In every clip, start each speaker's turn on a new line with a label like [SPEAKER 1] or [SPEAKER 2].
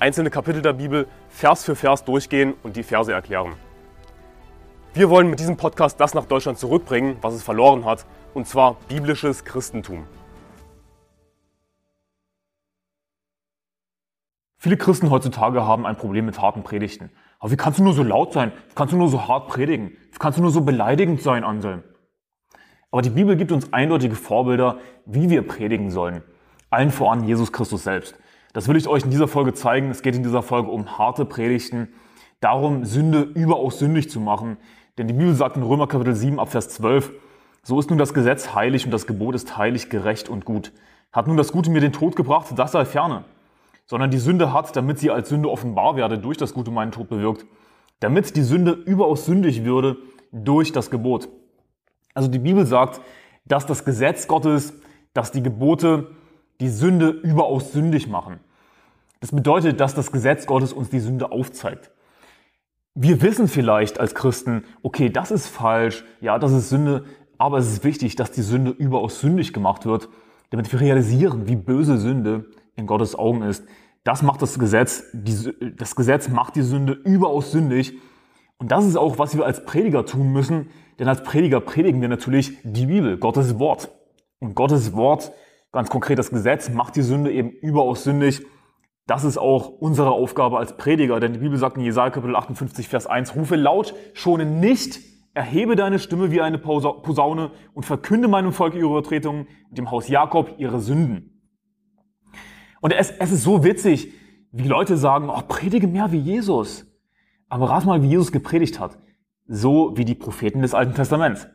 [SPEAKER 1] einzelne Kapitel der Bibel Vers für Vers durchgehen und die Verse erklären. Wir wollen mit diesem Podcast das nach Deutschland zurückbringen, was es verloren hat, und zwar biblisches Christentum. Viele Christen heutzutage haben ein Problem mit harten Predigten. Aber wie kannst du nur so laut sein? Wie kannst du nur so hart predigen? Wie kannst du nur so beleidigend sein, Anselm? Aber die Bibel gibt uns eindeutige Vorbilder, wie wir predigen sollen. Allen voran Jesus Christus selbst. Das will ich euch in dieser Folge zeigen. Es geht in dieser Folge um harte Predigten, darum, Sünde überaus sündig zu machen. Denn die Bibel sagt in Römer Kapitel 7 ab Vers 12, so ist nun das Gesetz heilig und das Gebot ist heilig, gerecht und gut. Hat nun das Gute mir den Tod gebracht, das sei ferne. Sondern die Sünde hat, damit sie als Sünde offenbar werde, durch das Gute meinen Tod bewirkt. Damit die Sünde überaus sündig würde, durch das Gebot. Also die Bibel sagt, dass das Gesetz Gottes, dass die Gebote die Sünde überaus sündig machen. Das bedeutet, dass das Gesetz Gottes uns die Sünde aufzeigt. Wir wissen vielleicht als Christen, okay, das ist falsch, ja, das ist Sünde, aber es ist wichtig, dass die Sünde überaus sündig gemacht wird, damit wir realisieren, wie böse Sünde in Gottes Augen ist. Das macht das Gesetz, die, das Gesetz macht die Sünde überaus sündig. Und das ist auch, was wir als Prediger tun müssen, denn als Prediger predigen wir natürlich die Bibel, Gottes Wort. Und Gottes Wort Ganz konkret, das Gesetz macht die Sünde eben überaus sündig. Das ist auch unsere Aufgabe als Prediger, denn die Bibel sagt in Jesaja Kapitel 58, Vers 1, rufe laut, schone nicht, erhebe deine Stimme wie eine Posaune und verkünde meinem Volk ihre Übertretungen, dem Haus Jakob ihre Sünden. Und es, es ist so witzig, wie Leute sagen, oh, predige mehr wie Jesus. Aber rat mal, wie Jesus gepredigt hat. So wie die Propheten des Alten Testaments.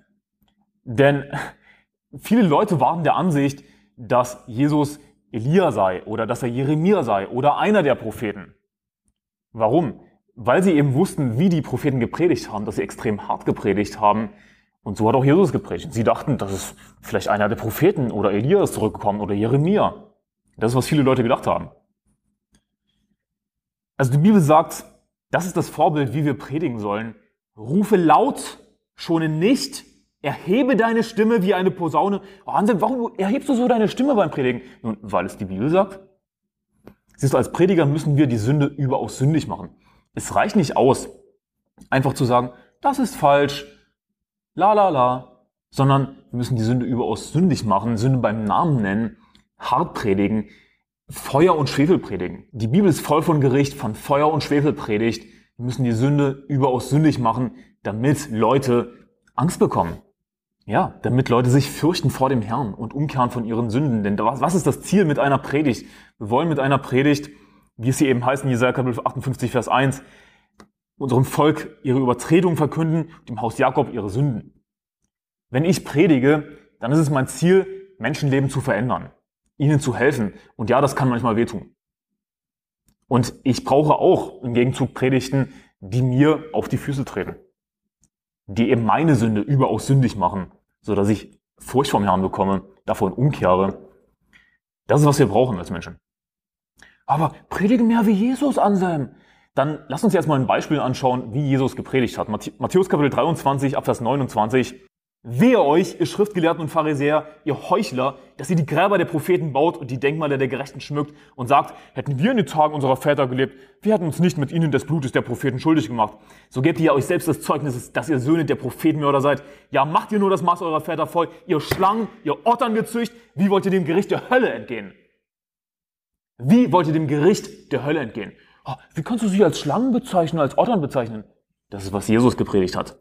[SPEAKER 1] Denn viele Leute waren der Ansicht, dass Jesus Elia sei oder dass er Jeremia sei oder einer der Propheten. Warum? Weil sie eben wussten, wie die Propheten gepredigt haben, dass sie extrem hart gepredigt haben. Und so hat auch Jesus gepredigt. Sie dachten, das ist vielleicht einer der Propheten oder Elia ist zurückgekommen oder Jeremia. Das ist, was viele Leute gedacht haben. Also die Bibel sagt, das ist das Vorbild, wie wir predigen sollen. Rufe laut, schone nicht, Erhebe deine Stimme wie eine Posaune. Hansen, warum erhebst du so deine Stimme beim Predigen? Nun, weil es die Bibel sagt. Siehst du, als Prediger müssen wir die Sünde überaus sündig machen. Es reicht nicht aus, einfach zu sagen, das ist falsch, la la la, sondern wir müssen die Sünde überaus sündig machen, Sünde beim Namen nennen, hart predigen, Feuer und Schwefel predigen. Die Bibel ist voll von Gericht, von Feuer und Schwefel predigt. Wir müssen die Sünde überaus sündig machen, damit Leute Angst bekommen. Ja, damit Leute sich fürchten vor dem Herrn und umkehren von ihren Sünden. Denn was ist das Ziel mit einer Predigt? Wir wollen mit einer Predigt, wie es hier eben heißt in Jesaja Kapitel 58, Vers 1, unserem Volk ihre Übertretung verkünden, dem Haus Jakob ihre Sünden. Wenn ich predige, dann ist es mein Ziel, Menschenleben zu verändern, ihnen zu helfen. Und ja, das kann manchmal wehtun. Und ich brauche auch im Gegenzug Predigten, die mir auf die Füße treten die eben meine Sünde überaus sündig machen, so dass ich Furcht vom Herrn bekomme, davon umkehre. Das ist, was wir brauchen als Menschen. Aber predige mehr wie Jesus, Anselm. Dann lass uns jetzt mal ein Beispiel anschauen, wie Jesus gepredigt hat. Matthäus Kapitel 23, Abvers 29. Wehe euch, ihr Schriftgelehrten und Pharisäer, ihr Heuchler, dass ihr die Gräber der Propheten baut und die Denkmäler der Gerechten schmückt und sagt, hätten wir in den Tagen unserer Väter gelebt, wir hätten uns nicht mit ihnen des Blutes der Propheten schuldig gemacht. So gebt ihr euch selbst das Zeugnis, dass ihr Söhne der Prophetenmörder seid. Ja, macht ihr nur das Maß eurer Väter voll, ihr Schlangen, ihr Ottern gezücht, wie wollt ihr dem Gericht der Hölle entgehen? Wie wollt ihr dem Gericht der Hölle entgehen? Oh, wie kannst du sie als Schlangen bezeichnen, als Ottern bezeichnen? Das ist, was Jesus gepredigt hat.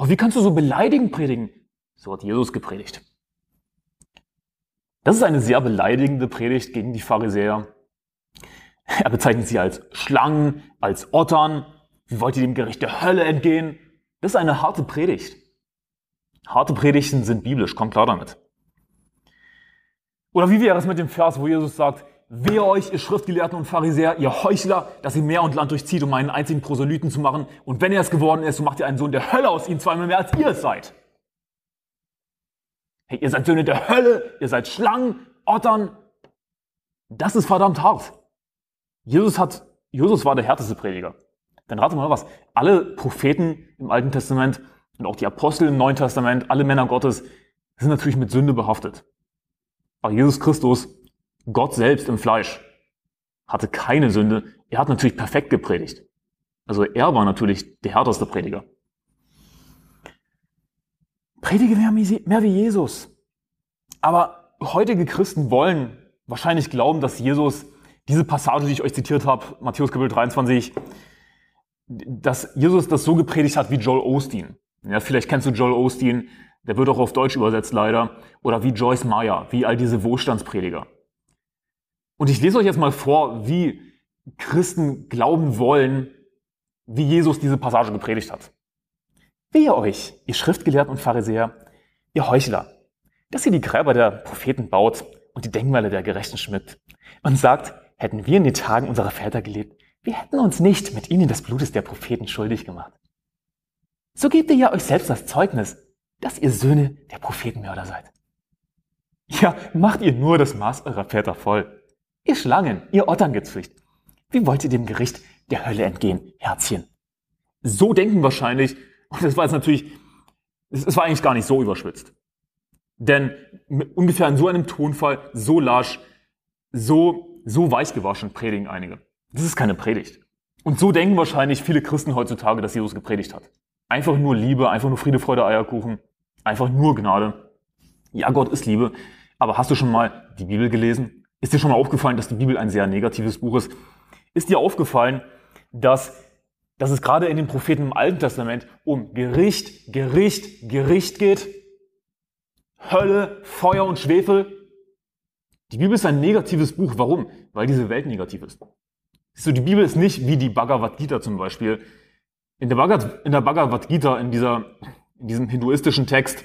[SPEAKER 1] Aber wie kannst du so beleidigend predigen? So hat Jesus gepredigt. Das ist eine sehr beleidigende Predigt gegen die Pharisäer. Er bezeichnet sie als Schlangen, als Ottern. Wie wollt ihr dem Gericht der Hölle entgehen? Das ist eine harte Predigt. Harte Predigten sind biblisch, kommt klar damit. Oder wie wäre es mit dem Vers, wo Jesus sagt, wehe euch, ihr Schriftgelehrten und Pharisäer, ihr Heuchler, dass ihr Meer und Land durchzieht, um einen einzigen Proselyten zu machen. Und wenn er es geworden ist, so macht ihr einen Sohn der Hölle aus ihm zweimal mehr, als ihr es seid. Hey, ihr seid Söhne der Hölle, ihr seid Schlangen, Ottern. Das ist verdammt hart. Jesus hat, Jesus war der härteste Prediger. Dann rate mal was. Alle Propheten im Alten Testament und auch die Apostel im Neuen Testament, alle Männer Gottes, sind natürlich mit Sünde behaftet. Aber Jesus Christus, Gott selbst im Fleisch, hatte keine Sünde. Er hat natürlich perfekt gepredigt. Also er war natürlich der härteste Prediger. Predige mehr wie Jesus. Aber heutige Christen wollen wahrscheinlich glauben, dass Jesus diese Passage, die ich euch zitiert habe, Matthäus Kapitel 23, dass Jesus das so gepredigt hat wie Joel Osteen. Ja, vielleicht kennst du Joel Osteen, der wird auch auf Deutsch übersetzt leider, oder wie Joyce Meyer, wie all diese Wohlstandsprediger. Und ich lese euch jetzt mal vor, wie Christen glauben wollen, wie Jesus diese Passage gepredigt hat. Wehe euch, ihr Schriftgelehrten und Pharisäer, ihr Heuchler, dass ihr die Gräber der Propheten baut und die Denkmäler der Gerechten schmückt und sagt, hätten wir in den Tagen unserer Väter gelebt, wir hätten uns nicht mit ihnen des Blutes der Propheten schuldig gemacht. So gebt ihr ja euch selbst das Zeugnis, dass ihr Söhne der Prophetenmörder seid. Ja, macht ihr nur das Maß eurer Väter voll. Ihr Schlangen, ihr Otterngezücht. Wie wollt ihr dem Gericht der Hölle entgehen, Herzchen? So denken wahrscheinlich, und das war jetzt natürlich, es war eigentlich gar nicht so überschwitzt. Denn ungefähr in so einem Tonfall, so lasch, so, so weich gewaschen predigen einige. Das ist keine Predigt. Und so denken wahrscheinlich viele Christen heutzutage, dass Jesus gepredigt hat. Einfach nur Liebe, einfach nur Friede, Freude, Eierkuchen, einfach nur Gnade. Ja, Gott ist Liebe. Aber hast du schon mal die Bibel gelesen? Ist dir schon mal aufgefallen, dass die Bibel ein sehr negatives Buch ist? Ist dir aufgefallen, dass, dass es gerade in den Propheten im Alten Testament um Gericht, Gericht, Gericht geht? Hölle, Feuer und Schwefel? Die Bibel ist ein negatives Buch. Warum? Weil diese Welt negativ ist. So, die Bibel ist nicht wie die Bhagavad Gita zum Beispiel. In der Bhagavad, in der Bhagavad Gita, in, dieser, in diesem hinduistischen Text,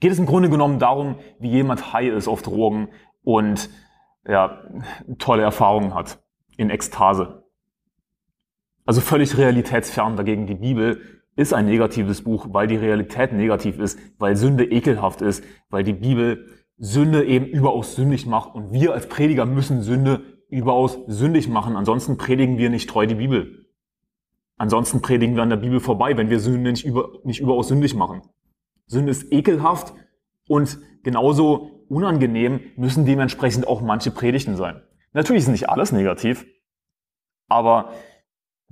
[SPEAKER 1] geht es im Grunde genommen darum, wie jemand high ist auf Drogen und ja, tolle Erfahrungen hat in Ekstase. Also völlig realitätsfern dagegen. Die Bibel ist ein negatives Buch, weil die Realität negativ ist, weil Sünde ekelhaft ist, weil die Bibel Sünde eben überaus sündig macht und wir als Prediger müssen Sünde überaus sündig machen. Ansonsten predigen wir nicht treu die Bibel. Ansonsten predigen wir an der Bibel vorbei, wenn wir Sünde nicht, über, nicht überaus sündig machen. Sünde ist ekelhaft und genauso unangenehm müssen dementsprechend auch manche Predigten sein. Natürlich ist nicht alles negativ, aber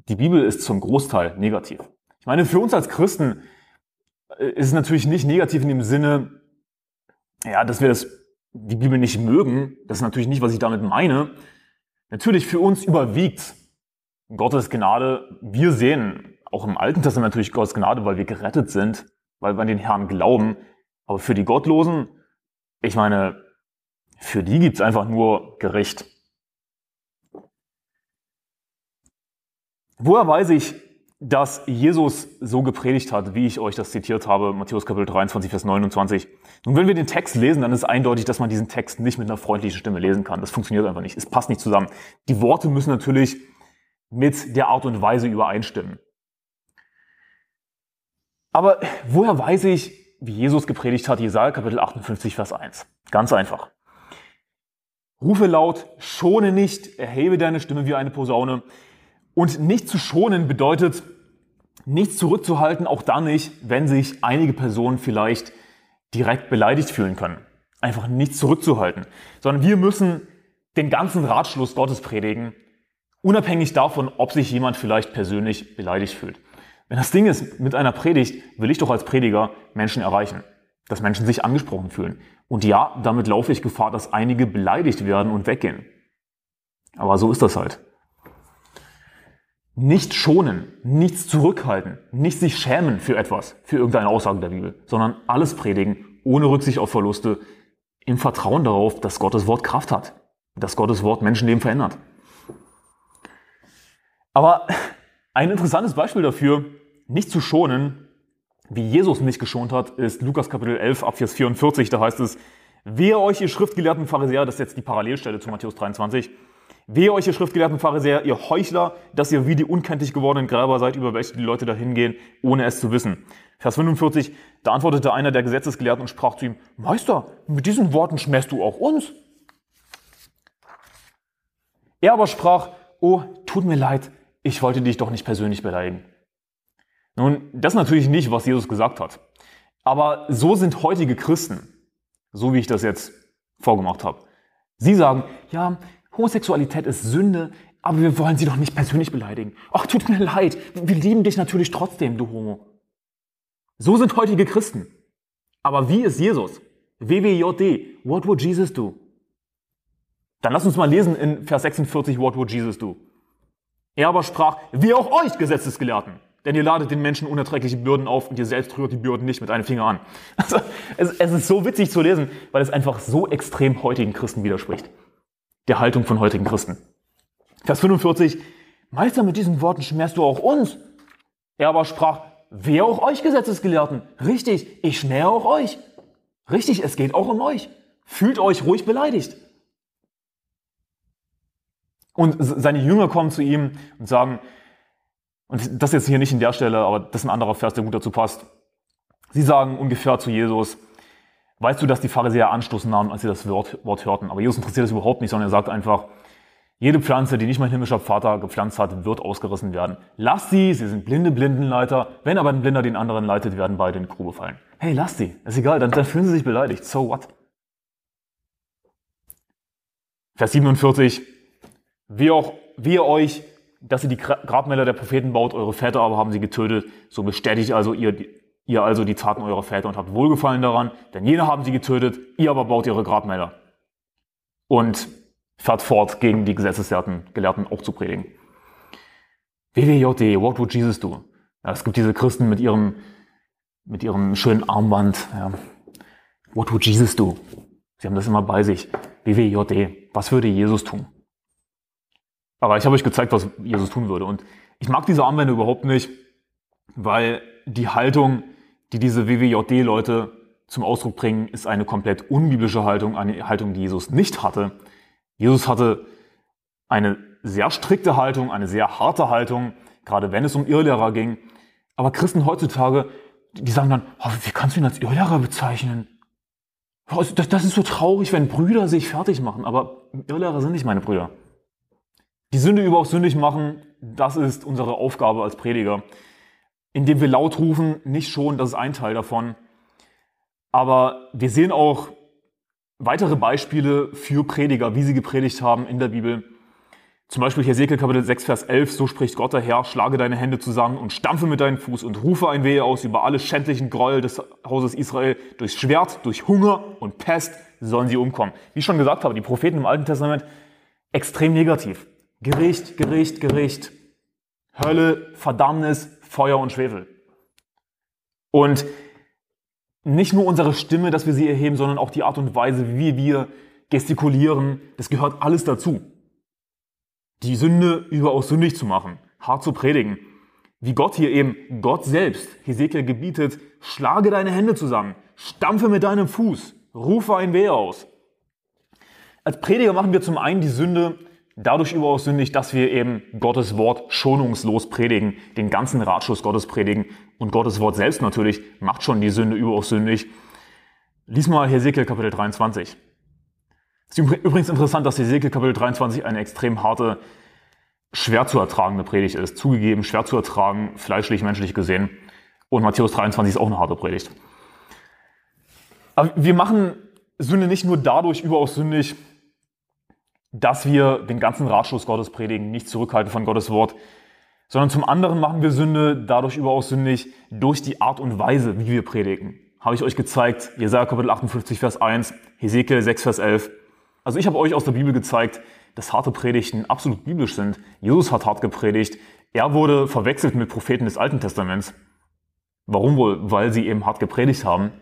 [SPEAKER 1] die Bibel ist zum Großteil negativ. Ich meine, für uns als Christen äh, ist es natürlich nicht negativ in dem Sinne, ja, dass wir das, die Bibel nicht mögen. Das ist natürlich nicht, was ich damit meine. Natürlich für uns überwiegt Gottes Gnade. Wir sehen auch im Alten Testament natürlich Gottes Gnade, weil wir gerettet sind, weil wir an den Herrn glauben. Aber für die Gottlosen, ich meine, für die gibt's einfach nur Gericht. Woher weiß ich, dass Jesus so gepredigt hat, wie ich euch das zitiert habe, Matthäus Kapitel 23, Vers 29. Nun, wenn wir den Text lesen, dann ist eindeutig, dass man diesen Text nicht mit einer freundlichen Stimme lesen kann. Das funktioniert einfach nicht. Es passt nicht zusammen. Die Worte müssen natürlich mit der Art und Weise übereinstimmen. Aber woher weiß ich, wie Jesus gepredigt hat? Jesaja Kapitel 58, Vers 1. Ganz einfach. Rufe laut, schone nicht, erhebe deine Stimme wie eine Posaune. Und nicht zu schonen bedeutet, nichts zurückzuhalten, auch dann nicht, wenn sich einige Personen vielleicht direkt beleidigt fühlen können. Einfach nichts zurückzuhalten. Sondern wir müssen den ganzen Ratschluss Gottes predigen, unabhängig davon, ob sich jemand vielleicht persönlich beleidigt fühlt. Wenn das Ding ist, mit einer Predigt will ich doch als Prediger Menschen erreichen, dass Menschen sich angesprochen fühlen. Und ja, damit laufe ich Gefahr, dass einige beleidigt werden und weggehen. Aber so ist das halt. Nicht schonen, nichts zurückhalten, nicht sich schämen für etwas, für irgendeine Aussage der Bibel, sondern alles predigen, ohne Rücksicht auf Verluste, im Vertrauen darauf, dass Gottes Wort Kraft hat, dass Gottes Wort Menschenleben verändert. Aber ein interessantes Beispiel dafür, nicht zu schonen, wie Jesus nicht geschont hat, ist Lukas Kapitel 11 ab Vers 44, da heißt es, Wehe euch, ihr schriftgelehrten Pharisäer, das ist jetzt die Parallelstelle zu Matthäus 23. Wehe euch, ihr schriftgelehrten Pharisäer, ihr Heuchler, dass ihr wie die unkenntlich gewordenen Gräber seid, über welche die Leute dahin gehen, ohne es zu wissen. Vers 45, da antwortete einer der Gesetzesgelehrten und sprach zu ihm, Meister, mit diesen Worten schmähst du auch uns. Er aber sprach, oh, tut mir leid, ich wollte dich doch nicht persönlich beleidigen. Nun, das ist natürlich nicht, was Jesus gesagt hat. Aber so sind heutige Christen, so wie ich das jetzt vorgemacht habe. Sie sagen, ja, Homosexualität ist Sünde, aber wir wollen sie doch nicht persönlich beleidigen. Ach, tut mir leid, wir lieben dich natürlich trotzdem, du Homo. So sind heutige Christen. Aber wie ist Jesus? WWJD, what would Jesus do? Dann lass uns mal lesen in Vers 46, what would Jesus do? Er aber sprach, wie auch euch, Gesetzesgelehrten. Denn ihr ladet den Menschen unerträgliche Bürden auf und ihr selbst rührt die Bürden nicht mit einem Finger an. Also, es, es ist so witzig zu lesen, weil es einfach so extrem heutigen Christen widerspricht der Haltung von heutigen Christen. Vers 45, Meister, mit diesen Worten schmerzt du auch uns. Er aber sprach, wer auch euch Gesetzesgelehrten? Richtig, ich schmähe auch euch. Richtig, es geht auch um euch. Fühlt euch ruhig beleidigt. Und seine Jünger kommen zu ihm und sagen, und das jetzt hier nicht in der Stelle, aber das ist ein anderer Vers, der gut dazu passt. Sie sagen ungefähr zu Jesus, weißt du, dass die Pharisäer Anstoß nahmen, als sie das Wort, Wort hörten. Aber Jesus interessiert das überhaupt nicht, sondern er sagt einfach, jede Pflanze, die nicht mein himmlischer Vater gepflanzt hat, wird ausgerissen werden. Lass sie, sie sind blinde Blindenleiter. Wenn aber ein Blinder den anderen leitet, werden beide in die Grube fallen. Hey, lass sie. Ist egal, dann, dann fühlen sie sich beleidigt. So what? Vers 47. Wie auch, wie euch, dass ihr die Grabmäler der Propheten baut, eure Väter aber haben sie getötet. So bestätigt also ihr ihr also die Taten eurer Väter und habt Wohlgefallen daran, denn jene haben sie getötet, ihr aber baut ihre Grabmäler. Und fährt fort, gegen die Gesetzesgelehrten Gelehrten auch zu predigen. WWJD, what would Jesus do? Ja, es gibt diese Christen mit ihrem, mit ihrem schönen Armband. Ja. What would Jesus do? Sie haben das immer bei sich. WWJD, was würde Jesus tun? Aber ich habe euch gezeigt, was Jesus tun würde. Und ich mag diese Armbänder überhaupt nicht, weil die Haltung, die diese WWJD-Leute zum Ausdruck bringen, ist eine komplett unbiblische Haltung, eine Haltung, die Jesus nicht hatte. Jesus hatte eine sehr strikte Haltung, eine sehr harte Haltung, gerade wenn es um Irrlehrer ging. Aber Christen heutzutage, die sagen dann, oh, wie kannst du ihn als Irrlehrer bezeichnen? Das, das ist so traurig, wenn Brüder sich fertig machen, aber Irrlehrer sind nicht meine Brüder. Die Sünde überhaupt sündig machen, das ist unsere Aufgabe als Prediger indem wir laut rufen, nicht schon, das ist ein Teil davon. Aber wir sehen auch weitere Beispiele für Prediger, wie sie gepredigt haben in der Bibel. Zum Beispiel Hesekiel Kapitel 6, Vers 11, so spricht Gott der Herr, schlage deine Hände zusammen und stampfe mit deinem Fuß und rufe ein Wehe aus über alle schändlichen Gräuel des Hauses Israel. Durch Schwert, durch Hunger und Pest sollen sie umkommen. Wie ich schon gesagt habe, die Propheten im Alten Testament extrem negativ. Gericht, Gericht, Gericht. Hölle, Verdammnis, Feuer und Schwefel. Und nicht nur unsere Stimme, dass wir sie erheben, sondern auch die Art und Weise, wie wir gestikulieren, das gehört alles dazu. Die Sünde überaus sündig zu machen, hart zu predigen. Wie Gott hier eben, Gott selbst, Hesekiel gebietet, schlage deine Hände zusammen, stampfe mit deinem Fuß, rufe ein Wehe aus. Als Prediger machen wir zum einen die Sünde dadurch überaus sündig, dass wir eben Gottes Wort schonungslos predigen, den ganzen Ratschluss Gottes predigen und Gottes Wort selbst natürlich macht schon die Sünde überaus sündig. Lies mal Hesekiel Kapitel 23. Es ist übrigens interessant, dass Hesekiel Kapitel 23 eine extrem harte, schwer zu ertragende Predigt ist. Zugegeben, schwer zu ertragen, fleischlich, menschlich gesehen. Und Matthäus 23 ist auch eine harte Predigt. Aber wir machen Sünde nicht nur dadurch überaus sündig, dass wir den ganzen Ratschluss Gottes predigen, nicht zurückhalten von Gottes Wort, sondern zum anderen machen wir Sünde dadurch überaus sündig durch die Art und Weise, wie wir predigen. Habe ich euch gezeigt, Jesaja Kapitel 58, Vers 1, Hesekiel 6, Vers 11. Also ich habe euch aus der Bibel gezeigt, dass harte Predigten absolut biblisch sind. Jesus hat hart gepredigt. Er wurde verwechselt mit Propheten des Alten Testaments. Warum wohl? Weil sie eben hart gepredigt haben.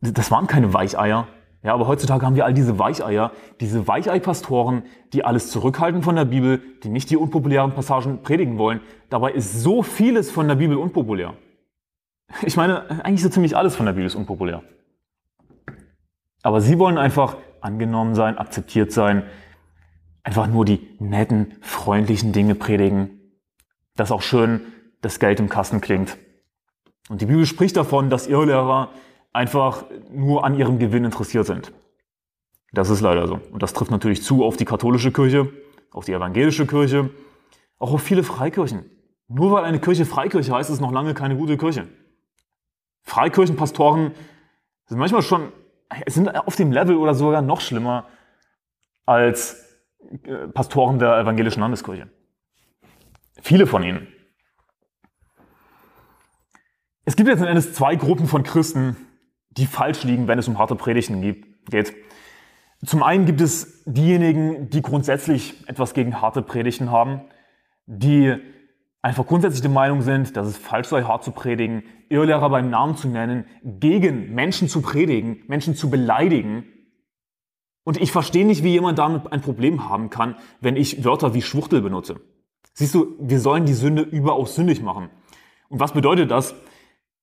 [SPEAKER 1] Das waren keine Weicheier. Ja, aber heutzutage haben wir all diese Weicheier, diese Weichei-Pastoren, die alles zurückhalten von der Bibel, die nicht die unpopulären Passagen predigen wollen. Dabei ist so vieles von der Bibel unpopulär. Ich meine, eigentlich so ziemlich alles von der Bibel ist unpopulär. Aber sie wollen einfach angenommen sein, akzeptiert sein, einfach nur die netten, freundlichen Dinge predigen, dass auch schön das Geld im Kasten klingt. Und die Bibel spricht davon, dass Irrlehrer einfach nur an ihrem Gewinn interessiert sind. Das ist leider so. Und das trifft natürlich zu auf die katholische Kirche, auf die evangelische Kirche, auch auf viele Freikirchen. Nur weil eine Kirche Freikirche heißt, ist es noch lange keine gute Kirche. Freikirchenpastoren sind manchmal schon, sind auf dem Level oder sogar noch schlimmer als äh, Pastoren der evangelischen Landeskirche. Viele von ihnen. Es gibt jetzt Endes zwei Gruppen von Christen, die falsch liegen, wenn es um harte Predigten geht. Zum einen gibt es diejenigen, die grundsätzlich etwas gegen harte Predigten haben, die einfach grundsätzlich der Meinung sind, dass es falsch sei, hart zu predigen, Irrlehrer beim Namen zu nennen, gegen Menschen zu predigen, Menschen zu beleidigen. Und ich verstehe nicht, wie jemand damit ein Problem haben kann, wenn ich Wörter wie Schwuchtel benutze. Siehst du, wir sollen die Sünde überaus sündig machen. Und was bedeutet das?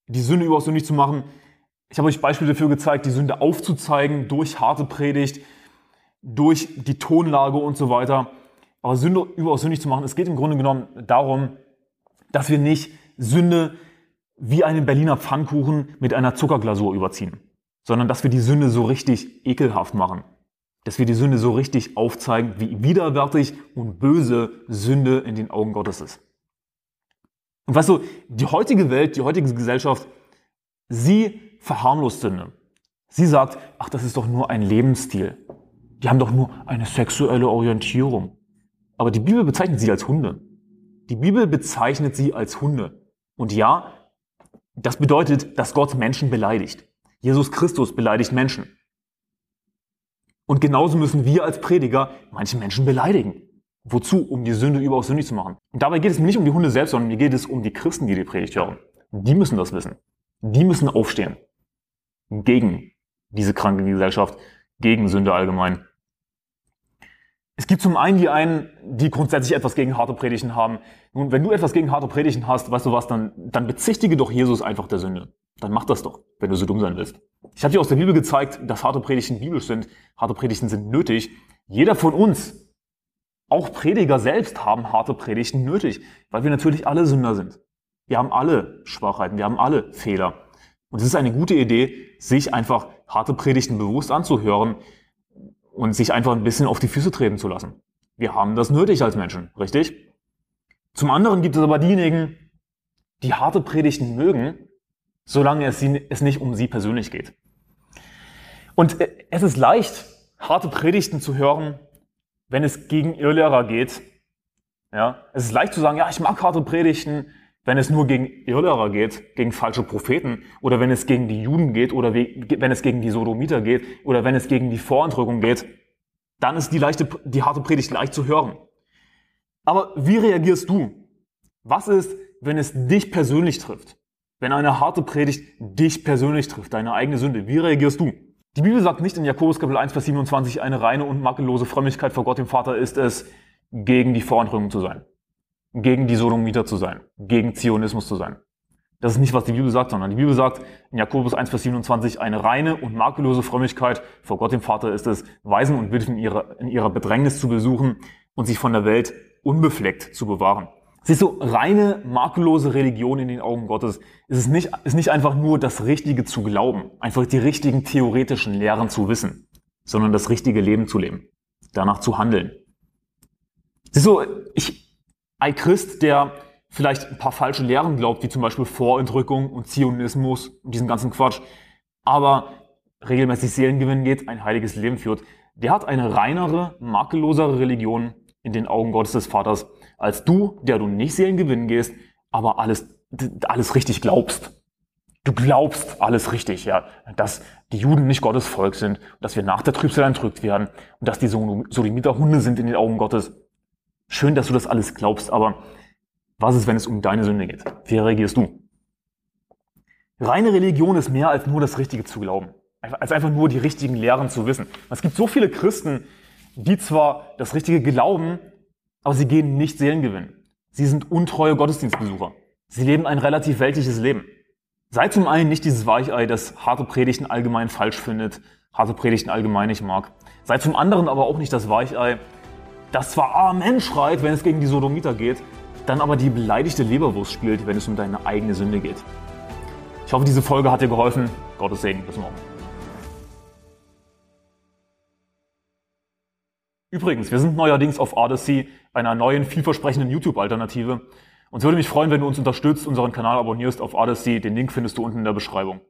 [SPEAKER 1] die Sünde überaus sündig zu machen. Ich habe euch Beispiele dafür gezeigt, die Sünde aufzuzeigen durch harte Predigt, durch die Tonlage und so weiter. Aber Sünde überaus sündig zu machen, es geht im Grunde genommen darum, dass wir nicht Sünde wie einen Berliner Pfannkuchen mit einer Zuckerglasur überziehen, sondern dass wir die Sünde so richtig ekelhaft machen. Dass wir die Sünde so richtig aufzeigen, wie widerwärtig und böse Sünde in den Augen Gottes ist. Und weißt du, die heutige Welt, die heutige Gesellschaft, sie verharmlost Sünde. Sie sagt, ach, das ist doch nur ein Lebensstil. Die haben doch nur eine sexuelle Orientierung. Aber die Bibel bezeichnet sie als Hunde. Die Bibel bezeichnet sie als Hunde. Und ja, das bedeutet, dass Gott Menschen beleidigt. Jesus Christus beleidigt Menschen. Und genauso müssen wir als Prediger manche Menschen beleidigen. Wozu? Um die Sünde überaus sündig zu machen. Und dabei geht es mir nicht um die Hunde selbst, sondern mir geht es um die Christen, die die Predigt hören. Die müssen das wissen. Die müssen aufstehen. Gegen diese kranke Gesellschaft, gegen Sünde allgemein. Es gibt zum einen die einen, die grundsätzlich etwas gegen harte Predigten haben. Nun, wenn du etwas gegen harte Predigten hast, weißt du was, dann, dann bezichtige doch Jesus einfach der Sünde. Dann mach das doch, wenn du so dumm sein willst. Ich habe dir aus der Bibel gezeigt, dass harte Predigten biblisch sind. Harte Predigten sind nötig. Jeder von uns auch Prediger selbst haben harte Predigten nötig, weil wir natürlich alle Sünder sind. Wir haben alle Schwachheiten, wir haben alle Fehler. Und es ist eine gute Idee, sich einfach harte Predigten bewusst anzuhören und sich einfach ein bisschen auf die Füße treten zu lassen. Wir haben das nötig als Menschen, richtig? Zum anderen gibt es aber diejenigen, die harte Predigten mögen, solange es, sie, es nicht um sie persönlich geht. Und äh, es ist leicht, harte Predigten zu hören, wenn es gegen Irrlehrer geht. Ja, es ist leicht zu sagen, ja, ich mag harte Predigten, wenn es nur gegen Irrlehrer geht, gegen falsche Propheten, oder wenn es gegen die Juden geht, oder wenn es gegen die Sodomiter geht, oder wenn es gegen die Vorentrückung geht, dann ist die, leichte, die harte Predigt leicht zu hören. Aber wie reagierst du? Was ist, wenn es dich persönlich trifft? Wenn eine harte Predigt dich persönlich trifft, deine eigene Sünde, wie reagierst du? Die Bibel sagt nicht in Jakobus Kapitel 1, Vers 27, eine reine und makellose Frömmigkeit vor Gott dem Vater ist es, gegen die Vorentrückung zu sein, gegen die Sodomiter zu sein, gegen Zionismus zu sein. Das ist nicht, was die Bibel sagt, sondern die Bibel sagt in Jakobus 1, Vers 27, eine reine und makellose Frömmigkeit vor Gott dem Vater ist es, Weisen und Witwen in ihrer, in ihrer Bedrängnis zu besuchen und sich von der Welt unbefleckt zu bewahren. Siehst du, reine, makellose Religion in den Augen Gottes ist es nicht, ist nicht einfach nur das Richtige zu glauben, einfach die richtigen theoretischen Lehren zu wissen, sondern das richtige Leben zu leben, danach zu handeln. Siehst du, ich, ein Christ, der vielleicht ein paar falsche Lehren glaubt, wie zum Beispiel Vorentrückung und Zionismus und diesen ganzen Quatsch, aber regelmäßig Seelengewinn geht, ein heiliges Leben führt, der hat eine reinere, makellosere Religion in den Augen Gottes des Vaters als du, der du nicht Seelen gewinnen gehst, aber alles, alles richtig glaubst. Du glaubst alles richtig, ja, dass die Juden nicht Gottes Volk sind, dass wir nach der Trübsal entrückt werden und dass die Sodomiter Hunde sind in den Augen Gottes. Schön, dass du das alles glaubst, aber was ist, wenn es um deine Sünde geht? Wie reagierst du? Reine Religion ist mehr als nur das Richtige zu glauben, als einfach nur die richtigen Lehren zu wissen. Es gibt so viele Christen, die zwar das Richtige glauben, aber sie gehen nicht Seelengewinn. Sie sind untreue Gottesdienstbesucher. Sie leben ein relativ weltliches Leben. Sei zum einen nicht dieses Weichei, das harte Predigten allgemein falsch findet, harte Predigten allgemein nicht mag. Sei zum anderen aber auch nicht das Weichei, das zwar Amen schreit, wenn es gegen die Sodomiter geht, dann aber die beleidigte Leberwurst spielt, wenn es um deine eigene Sünde geht. Ich hoffe, diese Folge hat dir geholfen. Gottes Segen. Bis morgen. Übrigens, wir sind neuerdings auf Odyssey, einer neuen, vielversprechenden YouTube-Alternative. Und es würde mich freuen, wenn du uns unterstützt, unseren Kanal abonnierst auf Odyssey. Den Link findest du unten in der Beschreibung.